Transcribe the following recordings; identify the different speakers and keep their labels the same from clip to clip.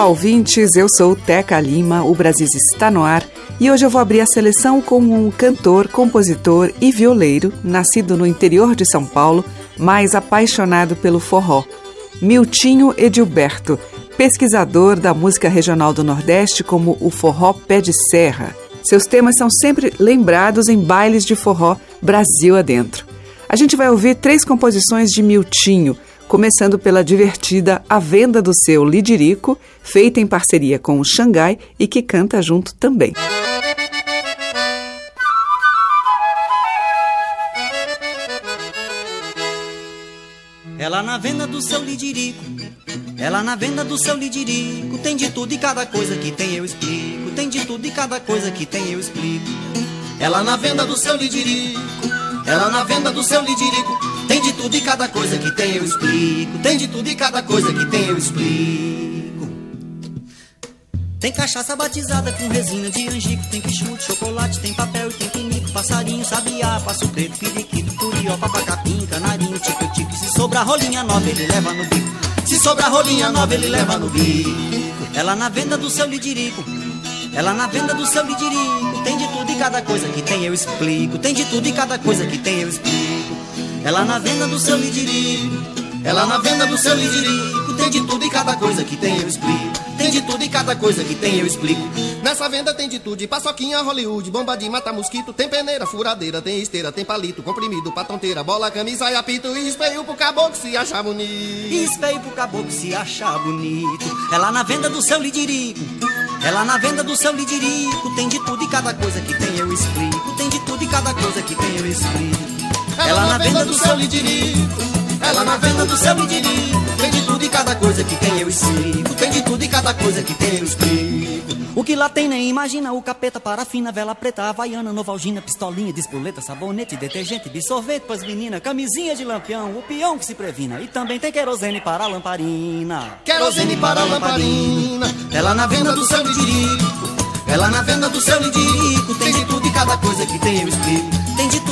Speaker 1: Olá, ouvintes. Eu sou Teca Lima. O Brasil está no ar e hoje eu vou abrir a seleção com um cantor, compositor e violeiro, nascido no interior de São Paulo, mas apaixonado pelo forró. Miltinho Edilberto, pesquisador da música regional do Nordeste como o forró pé de serra. Seus temas são sempre lembrados em bailes de forró Brasil adentro. A gente vai ouvir três composições de Miltinho, começando pela divertida A Venda do Seu Lidirico, feita em parceria com o Xangai e que canta junto também.
Speaker 2: Ela na venda do seu lidirico, ela na venda do seu lidirico, tem de tudo e cada coisa que tem eu explico, tem de tudo e cada coisa que tem eu explico. Ela na venda do seu lidirico, ela na venda do seu lidirico, tem de tudo e cada coisa que tem eu explico, tem de tudo e cada coisa que tem eu explico. Tem cachaça batizada com resina de angico, tem quixote, chocolate, tem papel e tem pinico, passarinho, sabiá, passo preto, periquito, turió, papacapim, canarinho, tico-tico. Se sobrar rolinha nova, ele leva no bico. Se sobrar rolinha nova, ele leva no bico. Ela na venda do seu lidirico, ela na venda do seu lidirico, tem de tudo e cada coisa que tem eu explico, tem de tudo e cada coisa que tem eu explico. Ela na venda do seu lidirico, ela na venda do seu lidirico, tem de tudo e cada coisa que tem eu explico. Tem de tudo e cada coisa que tem eu explico.
Speaker 3: Nessa venda tem de tudo, paçoquinha, Hollywood, bomba de mata mosquito, tem peneira, furadeira, tem esteira, tem palito, comprimido, patonteira, bola, camisa e apito, e espelho pro caboclo se achar bonito.
Speaker 2: E espelho pro caboclo se achar bonito. Ela na venda do seu lidirico, ela na venda do seu lidirico, tem de tudo e cada coisa que tem eu explico. Tem de tudo e cada coisa que tem eu explico. Ela na venda do seu lidirico, ela na venda do seu lidirico, tem de tudo e cada coisa que tem eu explico. Tem de tudo e cada coisa que tem eu explico. O que lá tem nem imagina, o capeta, parafina, vela preta, havaiana, novalgina, pistolinha, despoleta, sabonete, detergente, bissorvete pras meninas, camisinha de lampião, o peão que se previna. E também tem querosene para a lamparina.
Speaker 3: Querosene para a lamparina.
Speaker 2: Ela na venda do seu lidirico, ela na venda do seu lidirico, tem de tudo e cada coisa que tem eu explico.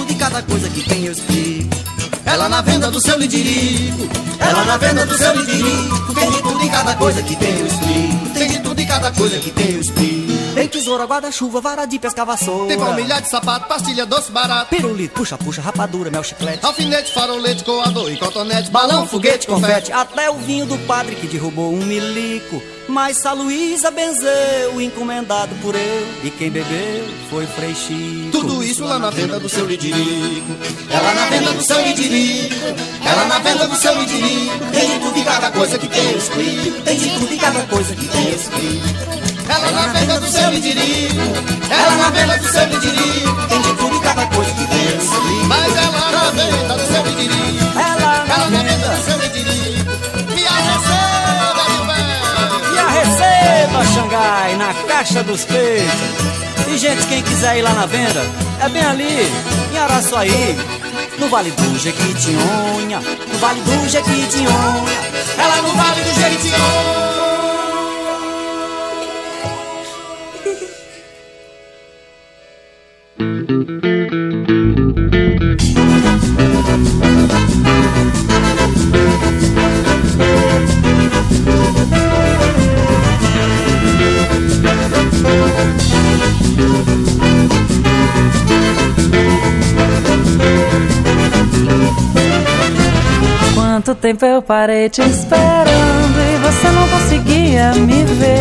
Speaker 2: De tudo cada coisa que tem eu explico. Ela na venda do seu lidirico, ela na venda do seu lidirico, tem de tudo e cada coisa que tem eu explico. Tem de tudo e cada coisa que tem eu explico. Tem tesoura, guarda-chuva, vara de pesca, vassoura.
Speaker 3: Tem palmilhar de sapato, pastilha doce barato.
Speaker 2: Pirulito, puxa, puxa, rapadura, mel, chiclete.
Speaker 3: Alfinete, farolete, coador e cotonete.
Speaker 2: Balão, foguete, confete. Até o vinho do padre que derrubou um milico. Mas a Luísa benzeu, encomendado por eu. E quem bebeu foi Frei Chico.
Speaker 3: Tudo isso lá na venda do seu lidirico.
Speaker 2: Ela na venda do seu lidirico, ela na venda do seu lidirico. Tem de tudo e cada coisa que tem explico. Tem de tudo e cada coisa que tem explico.
Speaker 3: Ela na venda do seu lidirico.
Speaker 2: Ela na venda do seu lidirico. Tem de tudo e cada coisa que tem eu Caixa dos peitos. E gente, quem quiser ir lá na venda, é bem ali, em Araçuaí. No Vale do Jequitinhonha, no Vale do Jequitinhonha. Ela no Vale do Jequitinhonha.
Speaker 4: Tempo eu parei te esperando e você não conseguia me ver.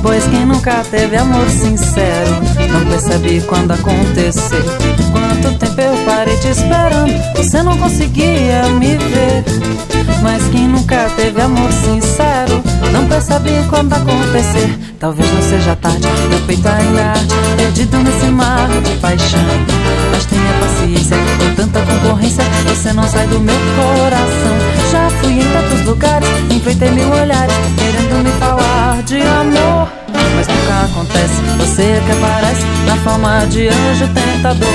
Speaker 4: Pois quem nunca teve amor sincero não percebe quando acontecer. Quanto tempo eu parei te esperando, você não conseguia me ver. Mas quem nunca teve amor sincero não percebe quando acontecer. Talvez não seja tarde, meu peito ainda arde, perdido nesse mar de paixão. Mas tenha paciência, com tanta concorrência, você não sai do meu coração. Já fui lugares, enfrentei mil olhares, querendo me falar de amor. Mas nunca acontece, você é que aparece na forma de anjo tentador.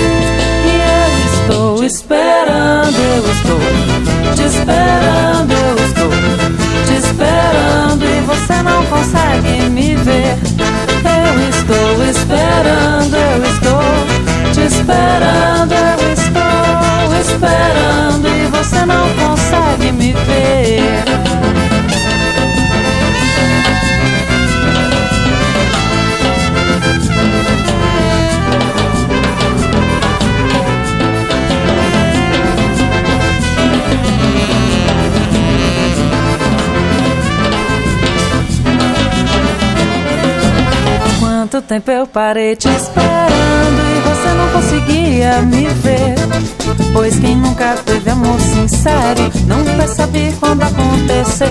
Speaker 4: E eu estou esperando, eu estou te esperando, eu estou te esperando e você não consegue me ver. Eu estou esperando, eu estou te esperando, eu estou esperando e você não consegue me ver. Quanto tempo eu parei te esperando e você não conseguia me ver. Pois quem nunca teve amor sincero não percebe quando acontecer.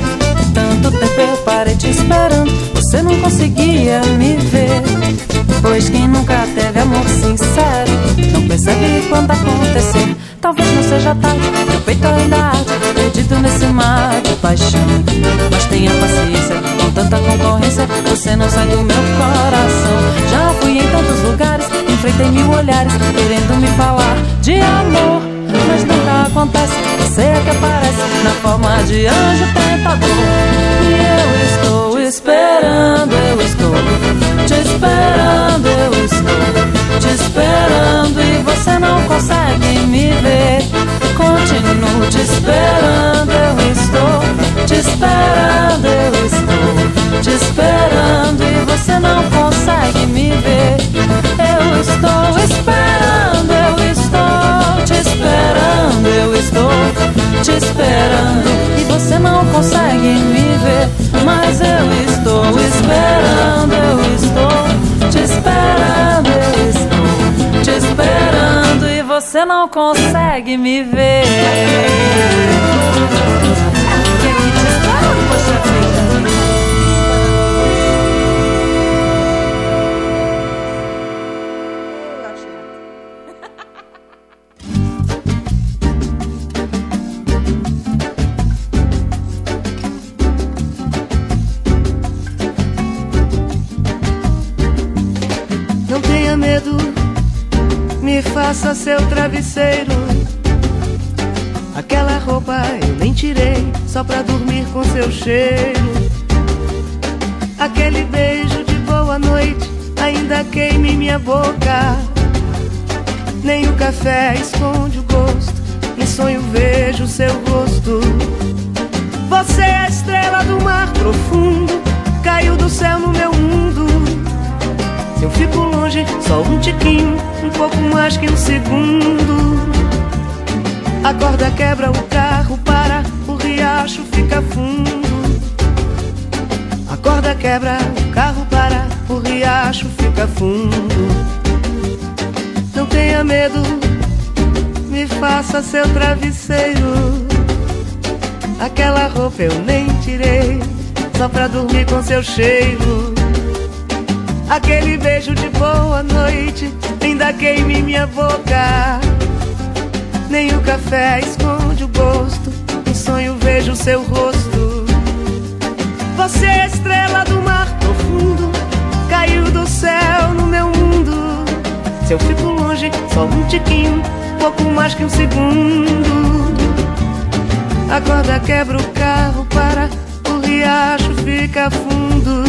Speaker 4: Tanto tempo eu parei te esperando, você não conseguia me ver. Pois quem nunca teve amor sincero não percebe quando acontecer. Talvez não seja tarde, meu peito ainda arde, perdido nesse mar de paixão. Mas tenha paciência, com tanta concorrência, você não sai do meu coração. Já fui em tantos lugares, enfrentei mil olhares, querendo me falar de amor. Mas nunca acontece, você é que aparece na forma de anjo tentador. E eu estou esperando, eu estou te esperando, eu estou te esperando e você não consegue me ver. Continuo te esperando, eu estou te esperando, eu estou te esperando e você não consegue me ver. Eu estou esperando, eu estou te esperando, eu estou te esperando e você não consegue me ver. Mas eu você não consegue me ver.
Speaker 5: Travesseiro. Aquela roupa eu nem tirei, só pra dormir com seu cheiro. Aquele beijo de boa noite ainda queime minha boca. Nem o café esconde o gosto, em sonho vejo seu rosto. Você é a estrela do mar profundo, caiu do céu no meu mundo. Se eu fico longe, só um tiquinho, um pouco mais que um segundo. A corda quebra, o carro para, o riacho fica fundo. A corda quebra, o carro para, o riacho fica fundo. Não tenha medo, me faça seu travesseiro. Aquela roupa eu nem tirei, só pra dormir com seu cheiro. Aquele beijo de boa noite ainda queime minha boca. Nem o café esconde o gosto, em sonho vejo seu rosto. Você é estrela do mar profundo, caiu do céu no meu mundo. Se eu fico longe, só um tiquinho, pouco mais que um segundo. A corda quebra o carro para, o riacho fica fundo.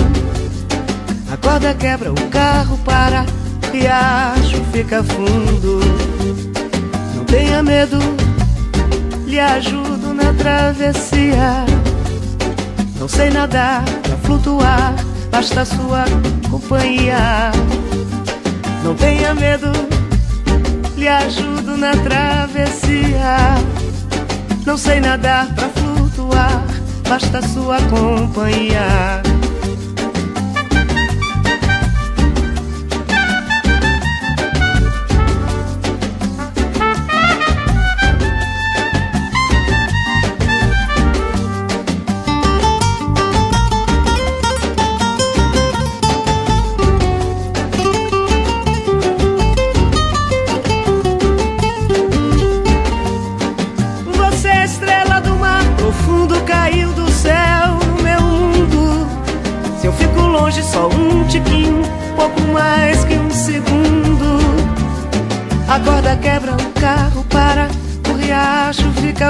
Speaker 5: A corda quebra, o carro para, o riacho fica fundo. Não tenha medo, lhe ajudo na travessia. Não sei nadar pra flutuar, basta sua companhia. Não tenha medo, lhe ajudo na travessia. Não sei nadar pra flutuar, basta sua companhia.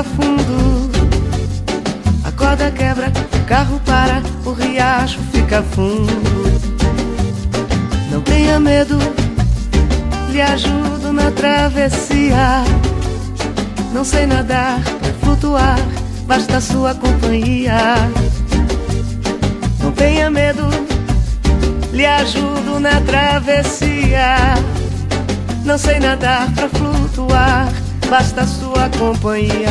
Speaker 5: Fundo. A corda quebra, o carro para, o riacho fica fundo. Não tenha medo, lhe ajudo na travessia. Não sei nadar, pra flutuar, basta sua companhia. Não tenha medo, lhe ajudo na travessia. Não sei nadar pra flutuar, basta sua companhia.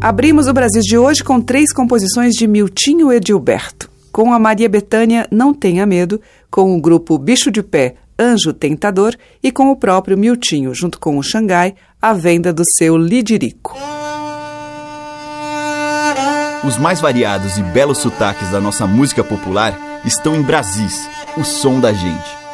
Speaker 1: Abrimos o Brasil de hoje com três composições de Miltinho Edilberto. Com a Maria Bethânia Não Tenha Medo, com o grupo Bicho de Pé Anjo Tentador e com o próprio Miltinho, junto com o Xangai, a venda do seu Lidirico.
Speaker 6: Os mais variados e belos sotaques da nossa música popular estão em Brasis, o som da gente.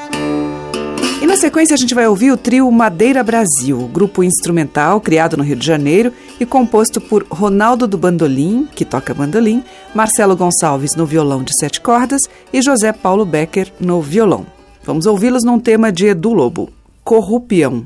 Speaker 1: Na sequência a gente vai ouvir o trio Madeira Brasil, grupo instrumental criado no Rio de Janeiro e composto por Ronaldo do Bandolim, que toca bandolim, Marcelo Gonçalves no violão de sete cordas e José Paulo Becker no violão. Vamos ouvi-los num tema de Edu Lobo, Corrupião.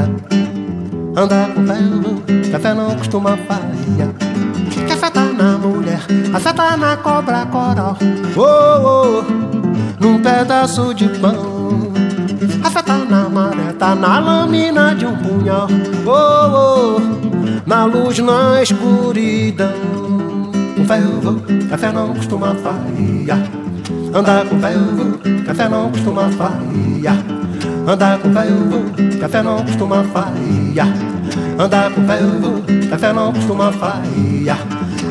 Speaker 7: Andar com ferro, café não costuma falhar. Café tá na mulher, a tá na cobra coral. Oh, oh, num pedaço de pão. A tá na maré, tá na lâmina de um punhal. Oh, oh, na luz, na escuridão com ferro, café não costuma falhar. Andar com ferro, café não costuma falhar. Andar com ferro, café não costuma falhar. Andar com ferro, café não costuma falhar.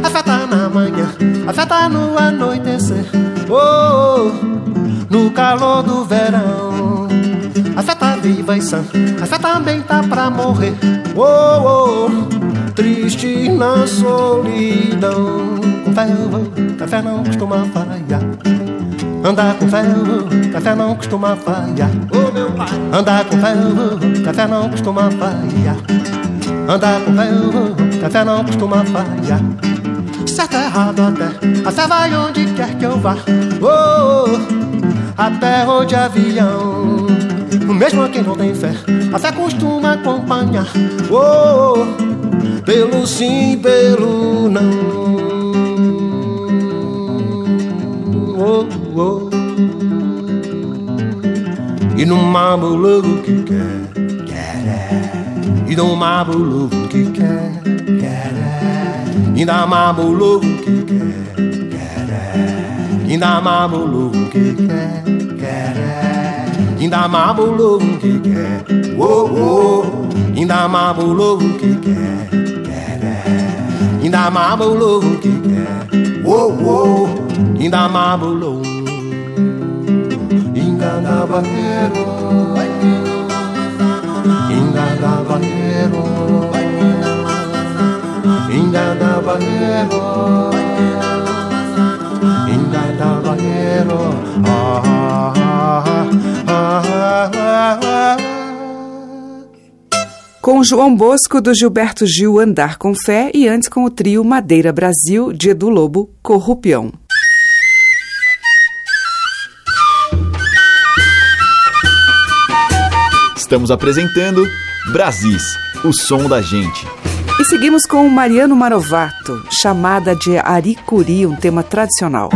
Speaker 7: A fé tá na manhã, a fé tá no anoitecer. Oh, oh, no calor do verão. A fé tá viva e sã, a fé também tá pra morrer. Oh, oh, triste na solidão com ferro, café não costuma falhar. Andar com ferro, café não costuma falhar.
Speaker 3: Ô meu pai.
Speaker 7: Andar com ferro, café não costuma falhar. Andar com ferro, café não costuma falhar. Certo errado até, até vai onde quer que eu vá. Oh, até de avião. Mesmo quem não tem fé, até costuma acompanhar. Oh pelo sim, pelo não. Oh, oh. E no mambo que quer, quer. E no mambo que quer, quer. E na mambo que quer, quer. E na mambo que quer, quer. E na mambo que quer, oh, oh. E na mambo que quer, quer. E na mambo que quer, oh, oh. Inda mabulo Inga da barreiro Inga da barreiro Inga da barreiro Inga da ah, ah.
Speaker 1: Com João Bosco do Gilberto Gil Andar com Fé e antes com o trio Madeira Brasil de Edu Lobo Corrupião.
Speaker 6: Estamos apresentando Brasis, o som da gente.
Speaker 1: E seguimos com Mariano Marovato, chamada de Aricuri, um tema tradicional.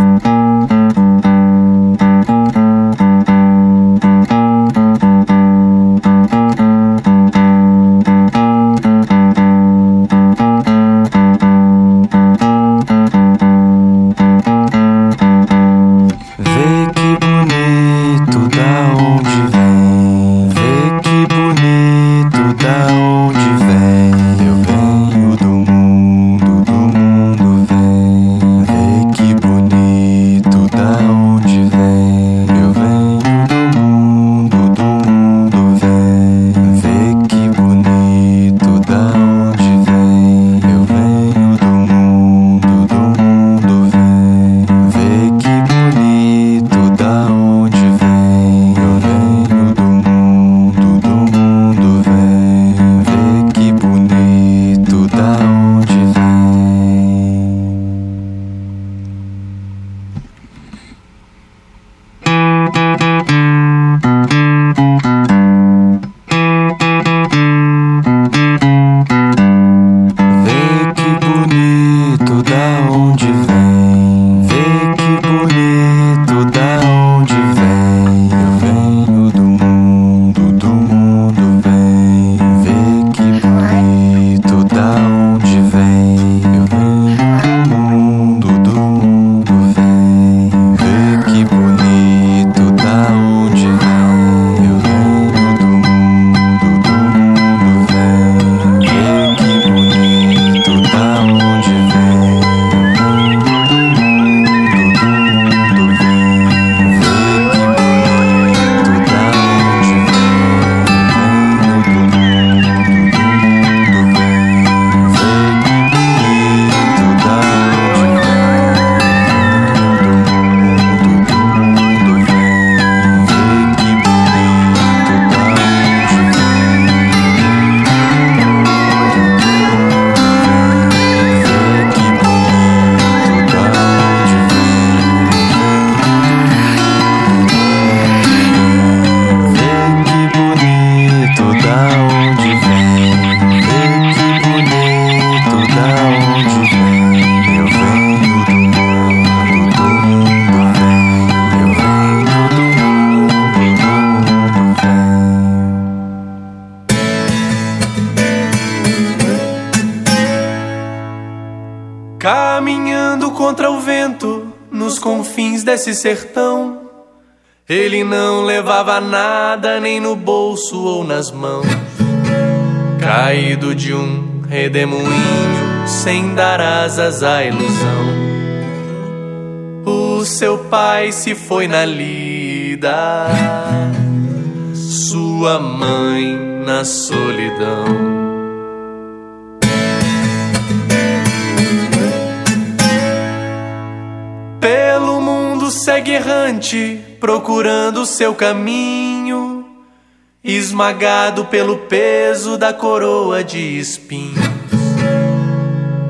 Speaker 8: Desse sertão. Ele não levava nada nem no bolso ou nas mãos. Caído de um redemoinho, sem dar asas à ilusão. O seu pai se foi na lida, sua mãe na solidão. Procurando seu caminho, esmagado pelo peso da coroa de espinhos.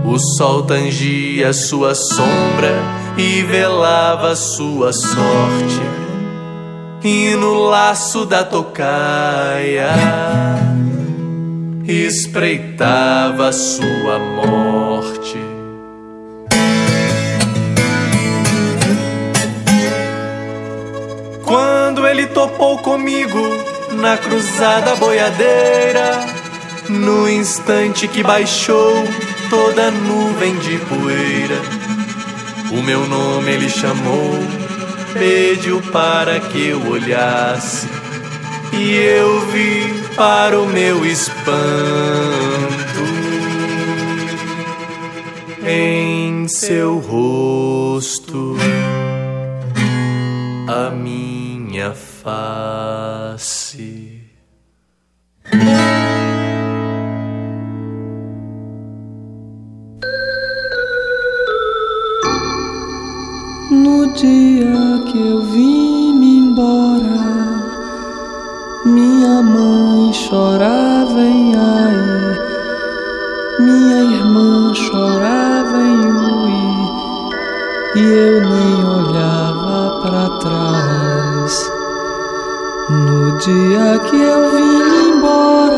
Speaker 8: O sol tangia sua sombra e velava sua sorte. E no laço da tocaia espreitava sua morte. Topou comigo na cruzada boiadeira, no instante que baixou toda nuvem de poeira, o meu nome ele chamou, pediu para que eu olhasse, e eu vi para o meu espanto. Em seu rosto a minha face.
Speaker 4: No dia que eu vim-me embora, minha mãe chorava em ai, minha irmã chorava em ui, e eu nem olhava para trás. Dia que eu vim embora,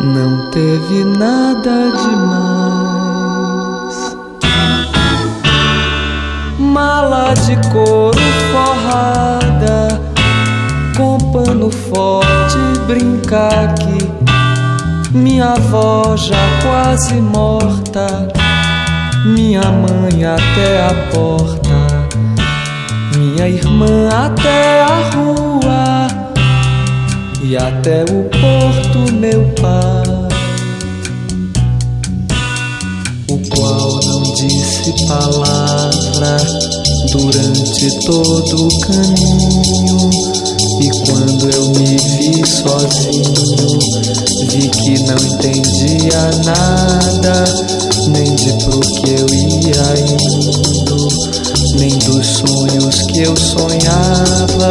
Speaker 4: não teve nada demais. Mala de couro forrada, com pano forte, brincar aqui. Minha avó já quase morta, minha mãe até a porta, minha irmã até a rua e até o porto, meu pai. O qual não disse palavra durante todo o caminho. E quando eu me vi sozinho, vi que não entendia nada, nem de pro que eu ia indo, nem dos sonhos que eu sonhava.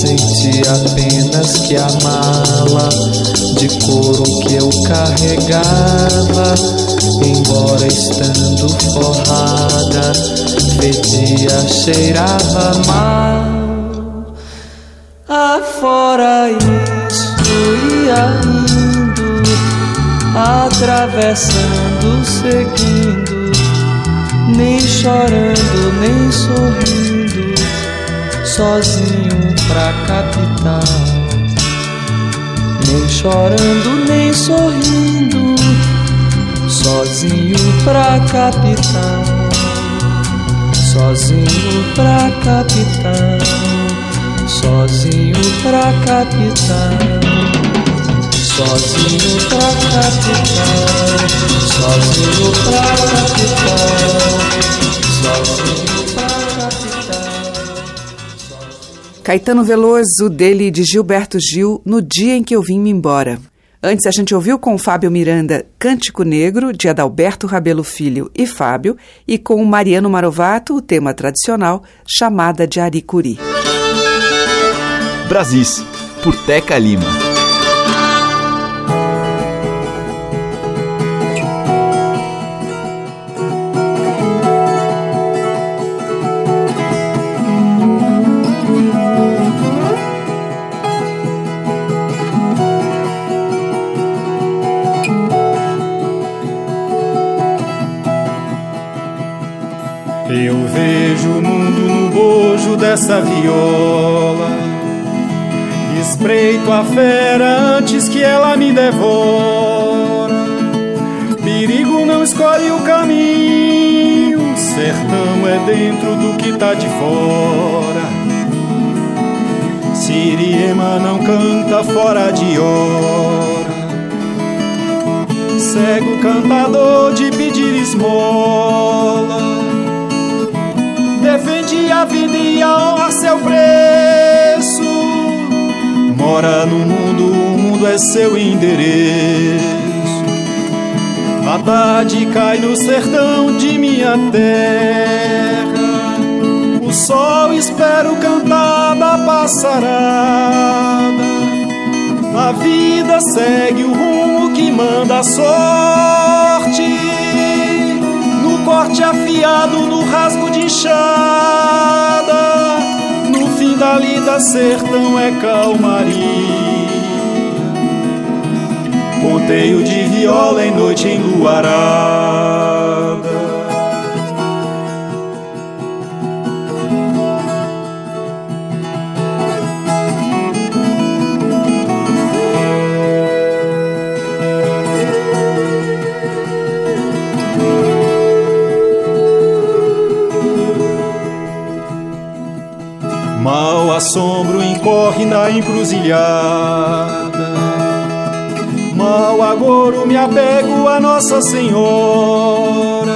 Speaker 4: Senti apenas que a mala de couro que eu carregava, embora estando forrada, fedia, cheirava mal. Afora isso ia atravessando, seguindo, nem chorando, nem sorrindo, sozinho pra capital. Nem chorando, nem sorrindo, sozinho pra capital. Sozinho pra capital, sozinho pra capital, sozinho pra capital, sozinho pra capital, sozinho pra capital.
Speaker 1: Caetano Veloso, dele de Gilberto Gil, No Dia em que eu vim me embora. Antes a gente ouviu com o Fábio Miranda Cântico Negro, de Adalberto Rabelo Filho e Fábio, e com o Mariano Marovato o tema tradicional Chamada de Aricuri.
Speaker 6: Brasis, por Teca Lima.
Speaker 9: Dessa viola. Espreito a fera antes que ela me devora. Perigo não escolhe o caminho, sertão é dentro do que tá de fora. Siriema não canta fora de hora. Cego cantador de pedir esmola. Defende a vida e a honra seu preço. Mora no mundo, o mundo é seu endereço. A tarde cai no sertão de minha terra. O sol espera o cantar da passarada. A vida segue o rumo que manda a sorte. Corte afiado, no rasgo de enxada. No fim da lida, sertão é calmaria. Ponteio de viola em noite enluarada. Incorre na encruzilhada Mal agora me apego a Nossa Senhora.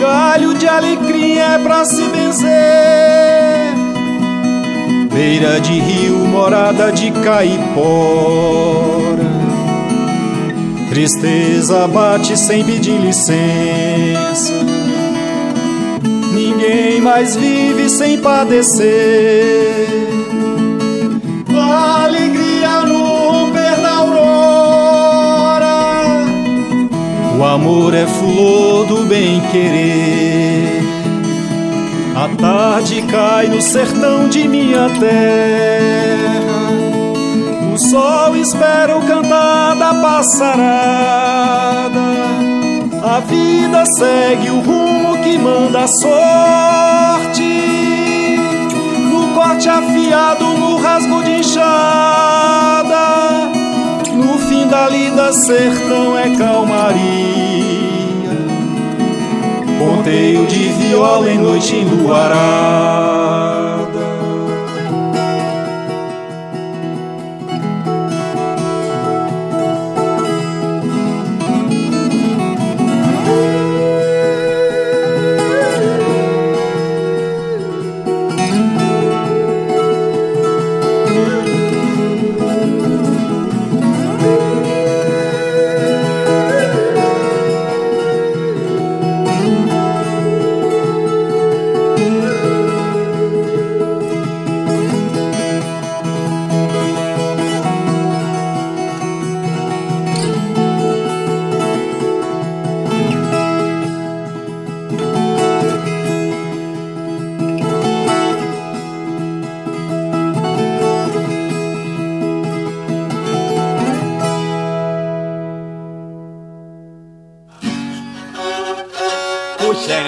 Speaker 9: Galho de alecrim é pra se benzer. Beira de rio, morada de caipora. Tristeza bate sem pedir licença. Ninguém mais vive sem padecer. Alegria no romper da aurora. O amor é flor do bem-querer. A tarde cai no sertão de minha terra. O sol espera o cantar da passarada. A vida segue o rumo que manda a sorte. No corte afiado, no rasgo de enxada. No fim da lida, sertão é calmaria. Ponteio de viola em noite enluarada.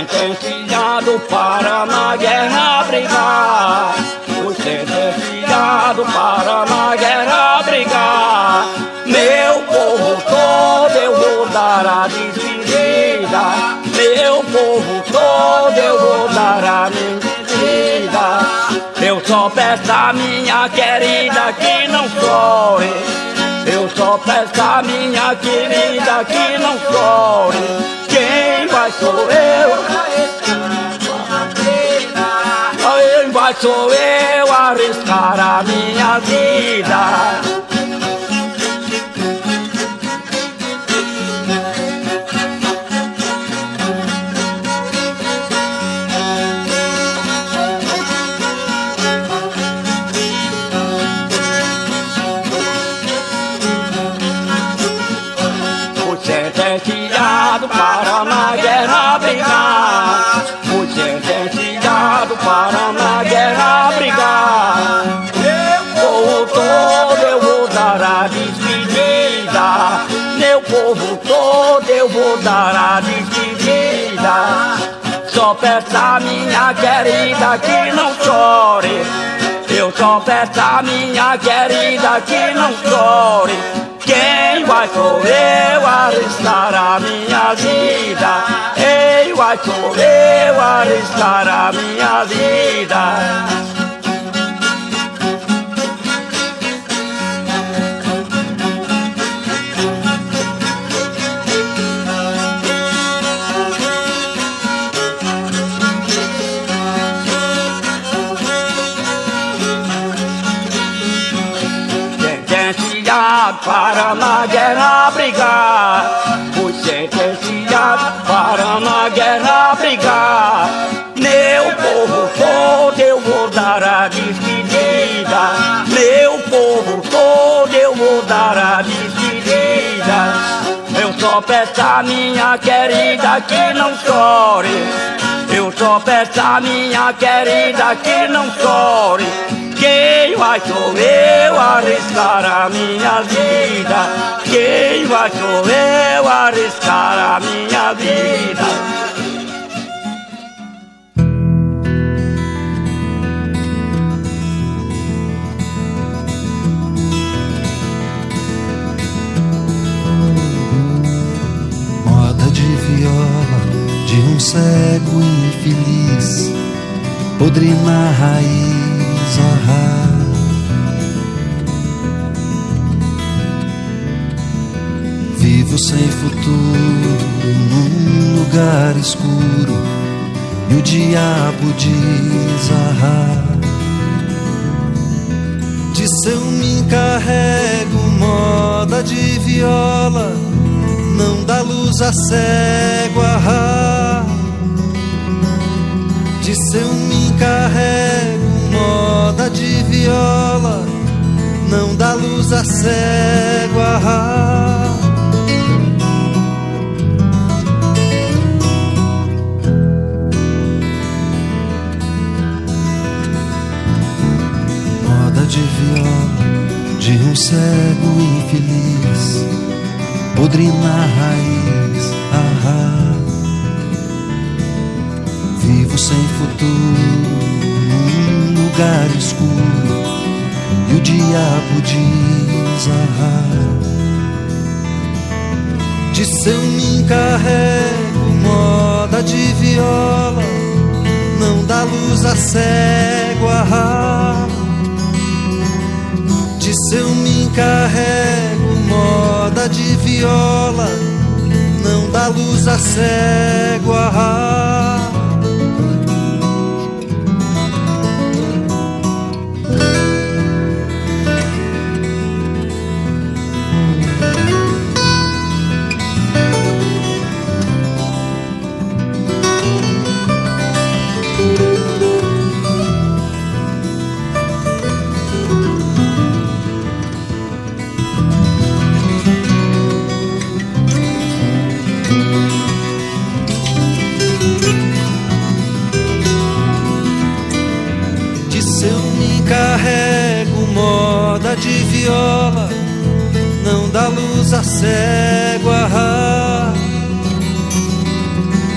Speaker 10: Sentenciado para na guerra Eu só peço a minha querida que não chore. Quem vai sou eu. Quem vai sou eu arriscar a minha vida. Só peço a minha querida que não chore. Eu só peço a minha querida que não chore. Quem vai sou eu arriscar a minha vida? Ei, vai sou eu arriscar a minha vida. Minha querida que não chore. Eu só peço minha querida que não chore. Quem vai sou eu arriscar a minha vida? Quem vai sou eu arriscar a minha vida?
Speaker 11: Cego infeliz, podre na raiz Vivo sem futuro num lugar escuro e o diabo diz ah, De seu me encarrego moda de viola, não dá luz a cego ah, De seu me encarrego moda de viola, não dá luz a cego. Ah, moda de viola de um cego infeliz, podre na raiz. Ah, vivo sem futuro lugar escuro e o diabo diz ah, De seu me encarrego moda de viola Não dá luz a cego ah, De seu me encarrego moda de viola Não dá luz a cego ah, viola não dá luz a cego ah,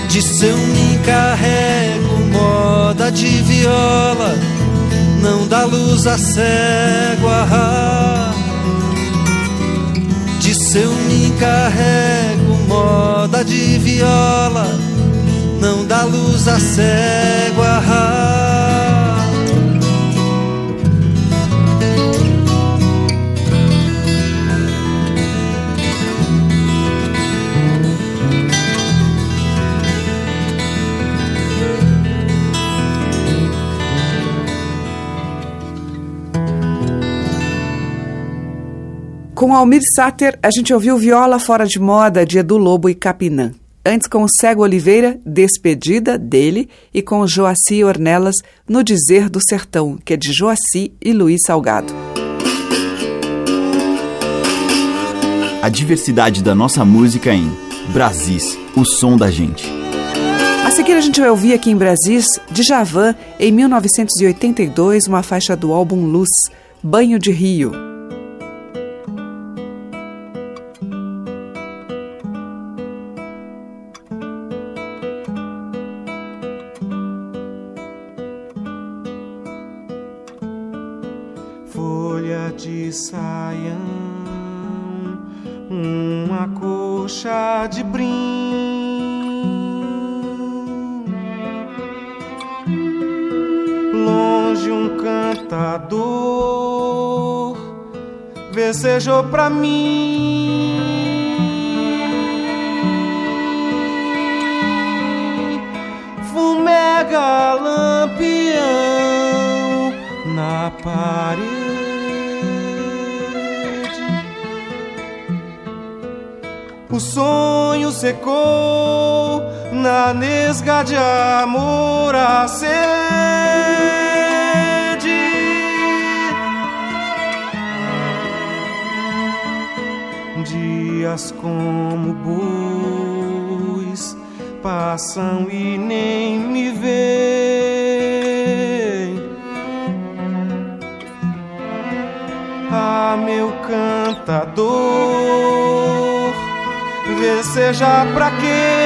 Speaker 11: De seu me encarrego moda de viola não dá luz a cego ah, De seu me encarrego moda de viola não dá luz a cego
Speaker 1: Almir Sater, a gente ouviu Viola Fora de Moda, de Edu Lobo e Capinã. Antes, com o Cego Oliveira, Despedida dele, e com o Joaci Ornelas, No Dizer do Sertão, que é de Joaci e Luiz Salgado.
Speaker 6: A diversidade da nossa música em Brasis, o som da gente.
Speaker 1: A seguir, a gente vai ouvir aqui em Brasis, de Javan, em 1982, uma faixa do álbum Luz, Banho de Rio.
Speaker 12: Pra mim. Dias como bois passam e nem me veem. Ah, meu cantador vê seja pra quê?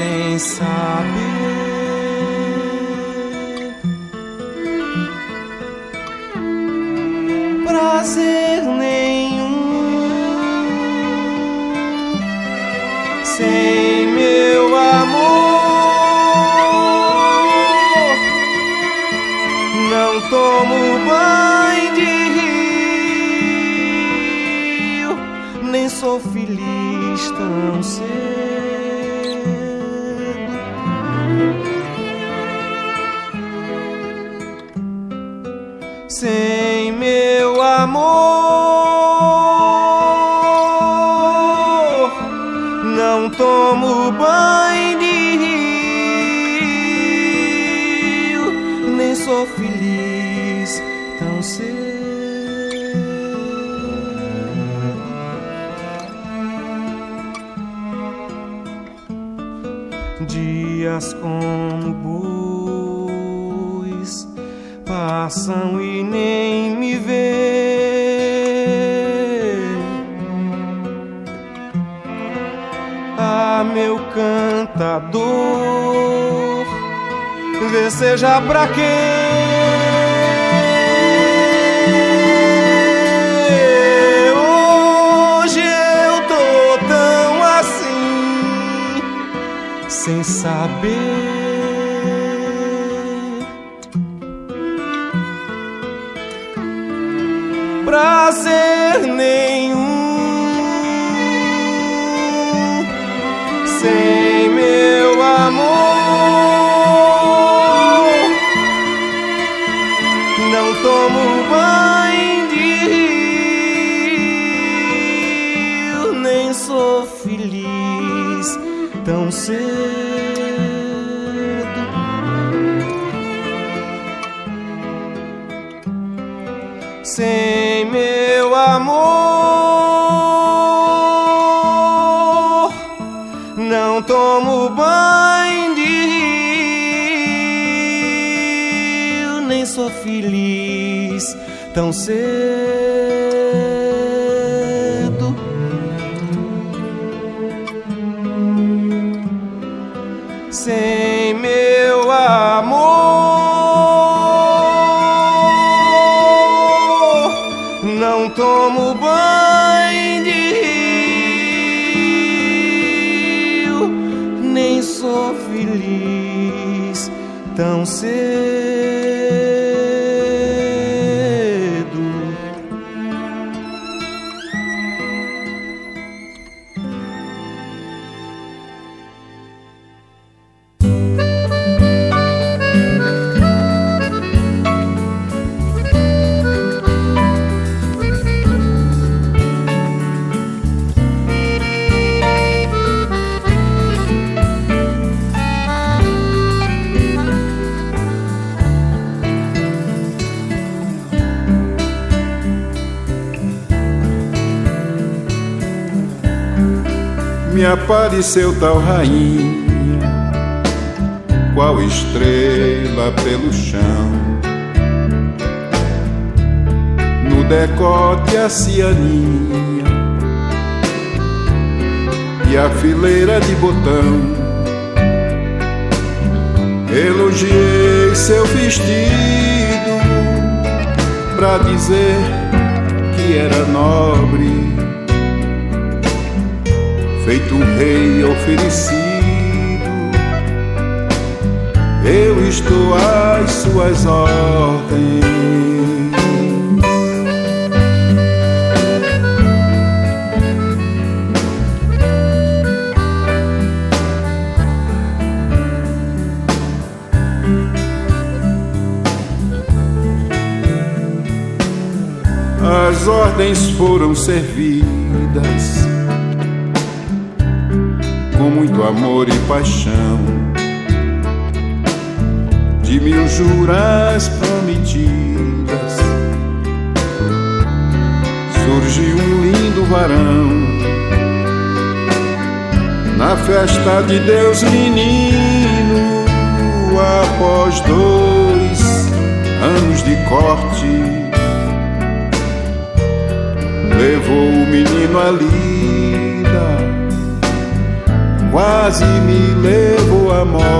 Speaker 12: Sem saber. Cantador vê seja pra quê? Hoje eu tô tão assim, sem saber. Prazer nenhum, sem cedo. Sem meu amor, não tomo banho de rio, nem sou feliz tão cedo.
Speaker 9: Apareceu tal rainha, qual estrela pelo chão. No decote a cianinha e a fileira de botão.
Speaker 13: Elogiei seu vestido pra dizer que era nobre, feito um rei oferecido. Eu estou às suas ordens. as ordens foram servidas muito amor e paixão. De mil juras prometidas surgiu um lindo varão na festa de Deus menino após dois anos de corte levou o menino a lida, quase me levou à morte.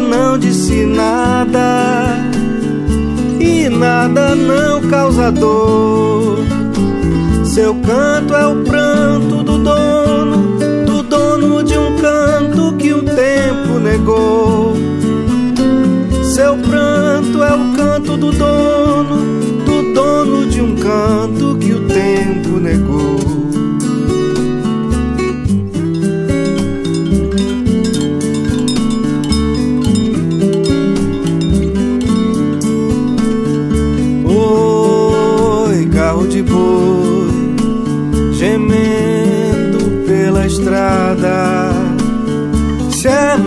Speaker 12: Não disse nada, e nada não causa dor. Seu canto é o pranto do dono, do dono de um canto que o tempo negou. Seu pranto é o canto do dono, do dono de um canto que o tempo negou.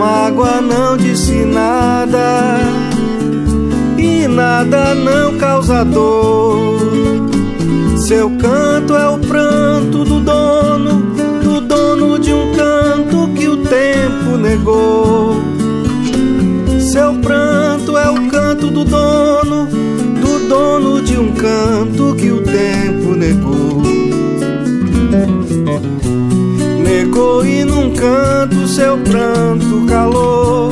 Speaker 12: Mágoa, não disse nada, e nada não causa dor. Seu canto é o pranto do dono, do dono de um canto que o tempo negou. Seu pranto é o canto do dono, do dono de um canto que o tempo negou. Negou e num canto seu pranto calou.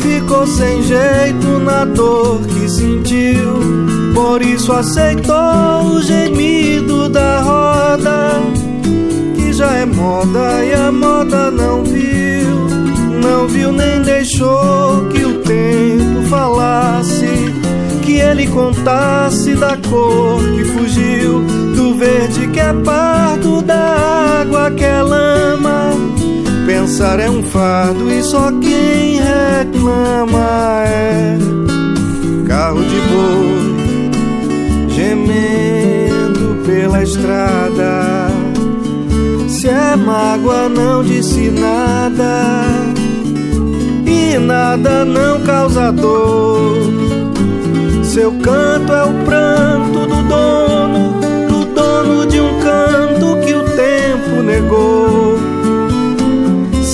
Speaker 12: Ficou sem jeito na dor que sentiu. Por isso aceitou o gemido da roda. Que já é moda e a moda não viu. Não viu nem deixou que o tempo falasse. Que ele contasse da cor que fugiu. Do verde que é pardo, da água que lama Pensar é um fardo e só quem reclama é carro de boi gemendo pela estrada. Se é mágoa, não disse nada e nada não causa dor. Seu canto é o pranto do dono, do dono de um canto que o tempo negou.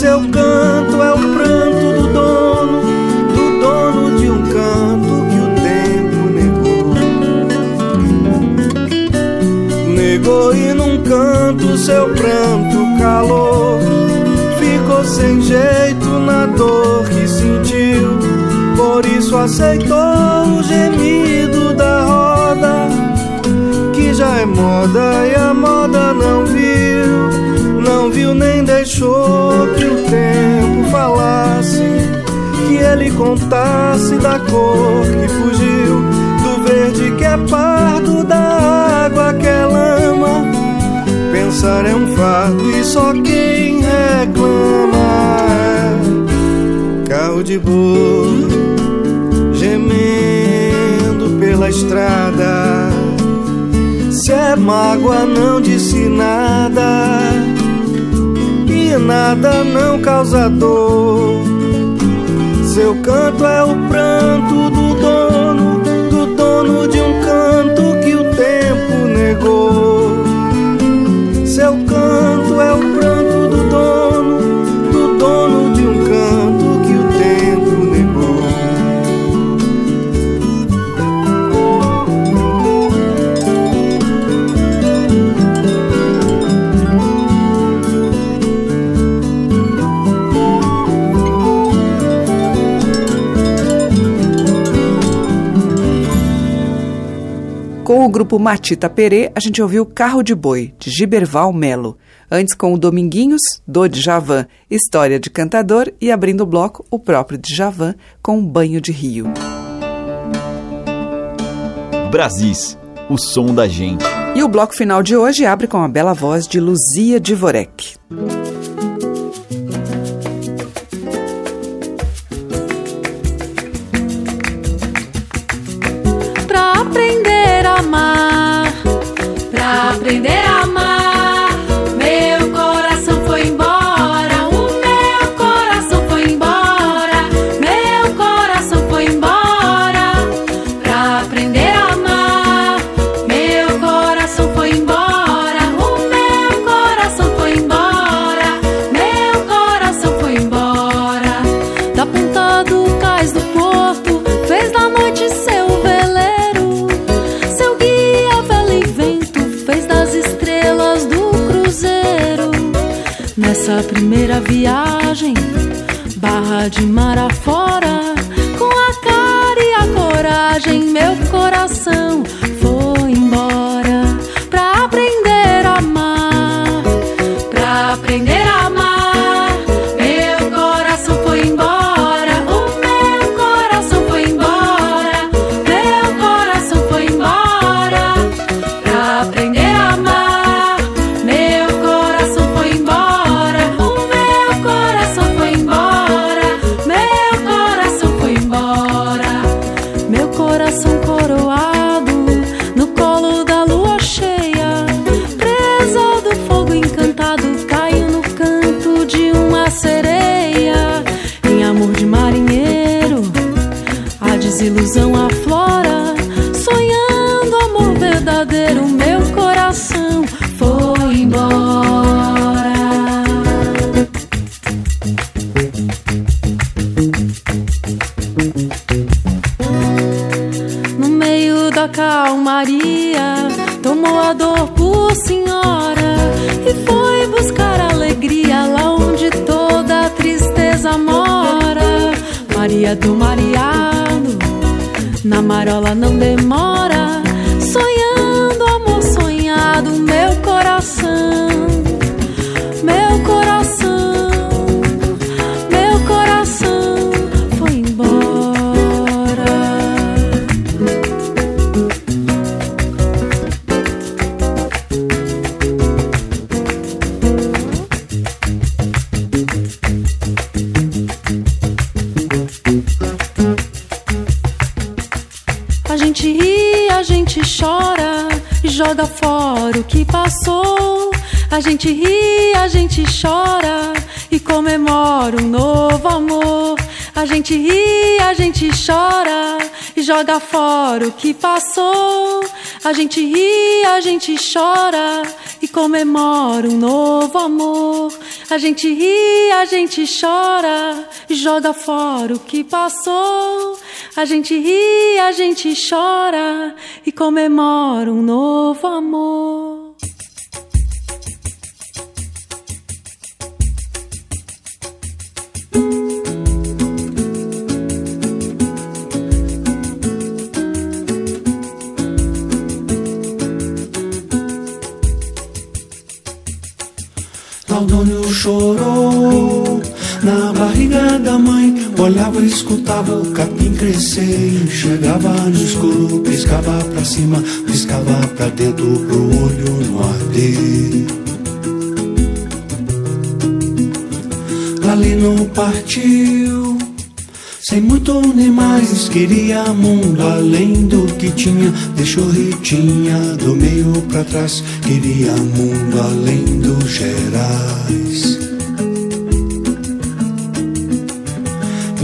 Speaker 12: Seu canto é o pranto do dono, do dono de um canto que o tempo negou. Negou e num canto seu pranto calou. Ficou sem jeito na dor que sentiu. Por isso aceitou o gemido da roda, que já é moda e a moda não viu, não viu nem deixou que o tempo falasse, que ele contasse da cor que fugiu, do verde que é pardo, da água que é lama. Pensar é um fardo e só quem reclama é carro de boi gemendo pela estrada. Se é mágoa, não disse nada, nada não causa dor. Seu canto é o pranto do dono, do dono de um canto que o tempo negou. Seu canto
Speaker 1: grupo Matita Perê, a gente ouviu Carro de Boi, de Giberval Melo. Antes, com o Dominguinhos, do Djavan, História de Cantador, e abrindo o bloco, o próprio Djavan, com Banho de Rio.
Speaker 6: Brasis, o som da gente.
Speaker 1: E o bloco final de hoje abre com a bela voz de Luzia Divorek.
Speaker 4: Aprender primeira viagem, barra de mar afora, com a cara e a coragem, meu coração
Speaker 14: fora o que passou. A gente ri, a gente chora e comemora um novo amor. A gente ri, a gente chora e joga fora o que passou. A gente ri, a gente chora e comemora um novo amor.
Speaker 15: Olhava e escutava o capim crescer. Chegava no escuro, piscava pra cima, piscava pra dentro pro olho no arder. Lalino partiu. Sem muito nem mais, queria mundo além do que tinha. Deixou Ritinha do meio pra trás, queria mundo além dos Gerais.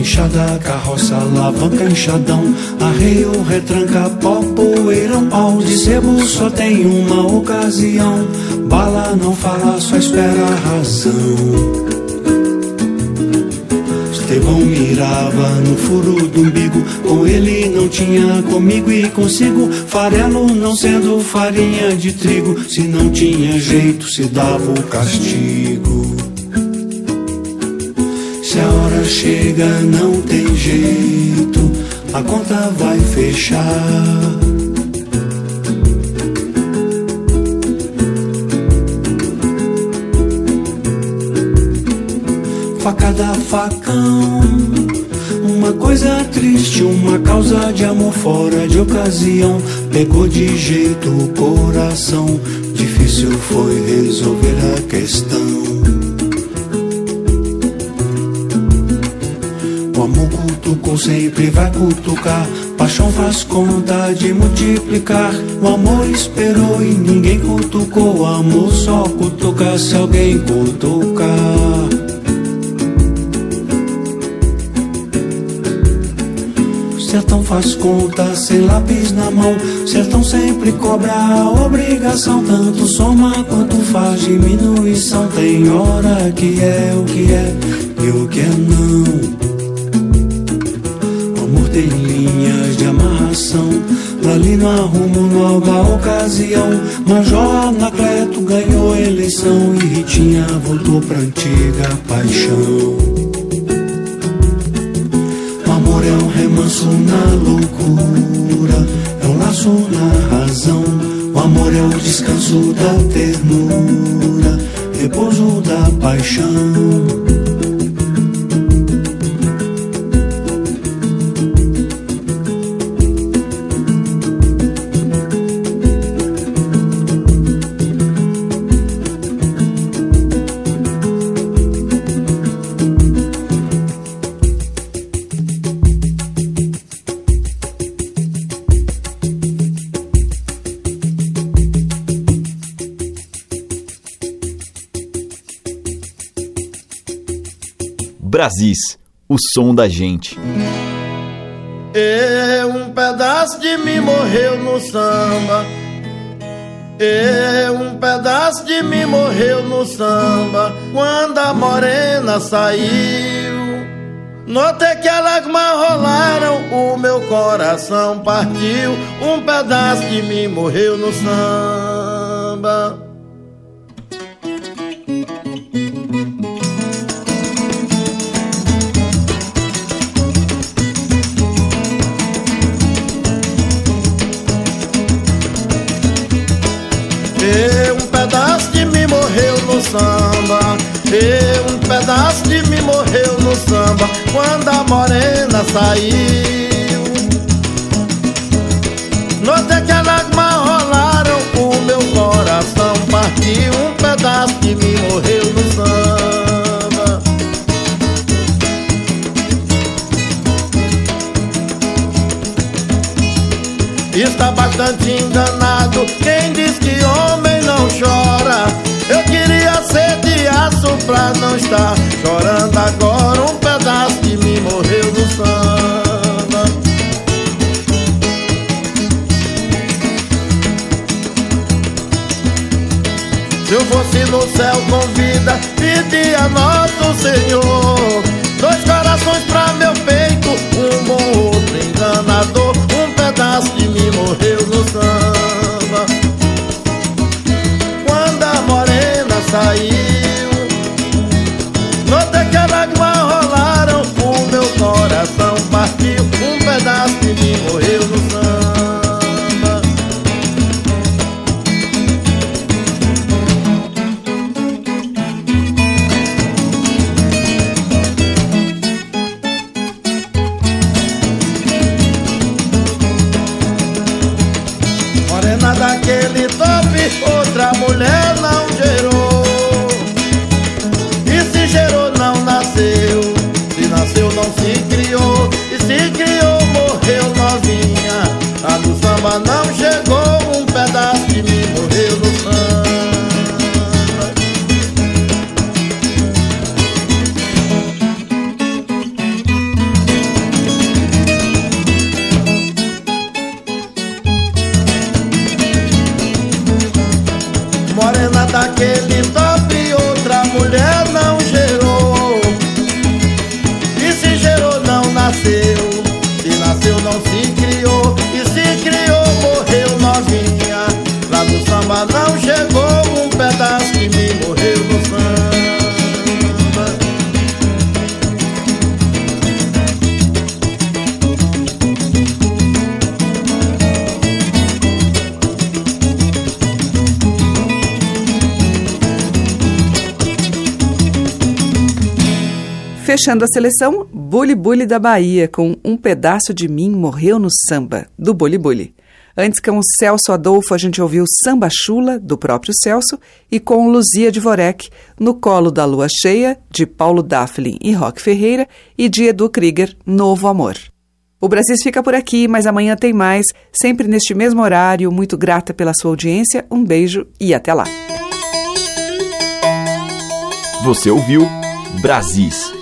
Speaker 15: Enxada, carroça, alavanca, enxadão, arreio, retranca, pó, poeirão, pau de sebo só tem uma ocasião. Bala não fala, só espera a razão. Estevão mirava no furo do umbigo. Com ele não tinha comigo e consigo. Farelo não sendo farinha de trigo. Se não tinha jeito, se dava o castigo. Chega, não tem jeito. A conta vai fechar. facada, facão. Uma coisa triste, uma causa de amor fora de ocasião. Pegou de jeito o coração. Difícil foi resolver a questão. O amor cutucou, sempre vai cutucar. Paixão faz conta de multiplicar. O amor esperou e ninguém cutucou. O amor só cutuca se alguém cutucar. Sertão faz conta sem lápis na mão. Sertão sempre cobra a obrigação. Tanto soma quanto faz diminuição. Tem hora que é o que é e o que é não. O tem linhas de amarração. Dali no arrumo nova ocasião. Major Anacleto ganhou eleição. E Ritinha voltou pra antiga paixão amor é um remanso na loucura, é um laço na razão. O amor é o descanso da ternura, repouso da paixão.
Speaker 6: Brasis, o som da gente.
Speaker 16: E um pedaço de mim morreu no samba. E um pedaço de mim morreu no samba. Quando a morena saiu. Notei que as lágrimas rolaram, o meu coração partiu. Um pedaço de mim morreu no samba. Samba Quando a morena saiu Notei que as lágrimas rolaram O meu coração partiu Um pedaço de mim morreu no samba Está bastante enganado. Quem diz que homem não chora? Eu queria ser de aço pra não estar chorando agora. Um pedaço de mim morreu no samba. Se eu fosse no céu com vida, pedia a nosso Senhor Dois corações pra meu peito, um bom, outro enganador Um pedaço de mim morreu no samba Quando a morena saiu pedaço de mim morreu no
Speaker 1: Fechando a seleção, Bully Bully da Bahia, com Um Pedaço de Mim Morreu no Samba, do Bully Bully. Antes, com o Celso Adolfo, a gente ouviu Samba Chula, do próprio Celso, e com Luzia Dvorek, No Colo da Lua Cheia, de Paulo Dafflin e Roque Ferreira, e de Edu Krieger, Novo Amor. O Brasil fica por aqui, mas amanhã tem mais, sempre neste mesmo horário. Muito grata pela sua audiência, um beijo e até lá.
Speaker 6: Você ouviu Brasis,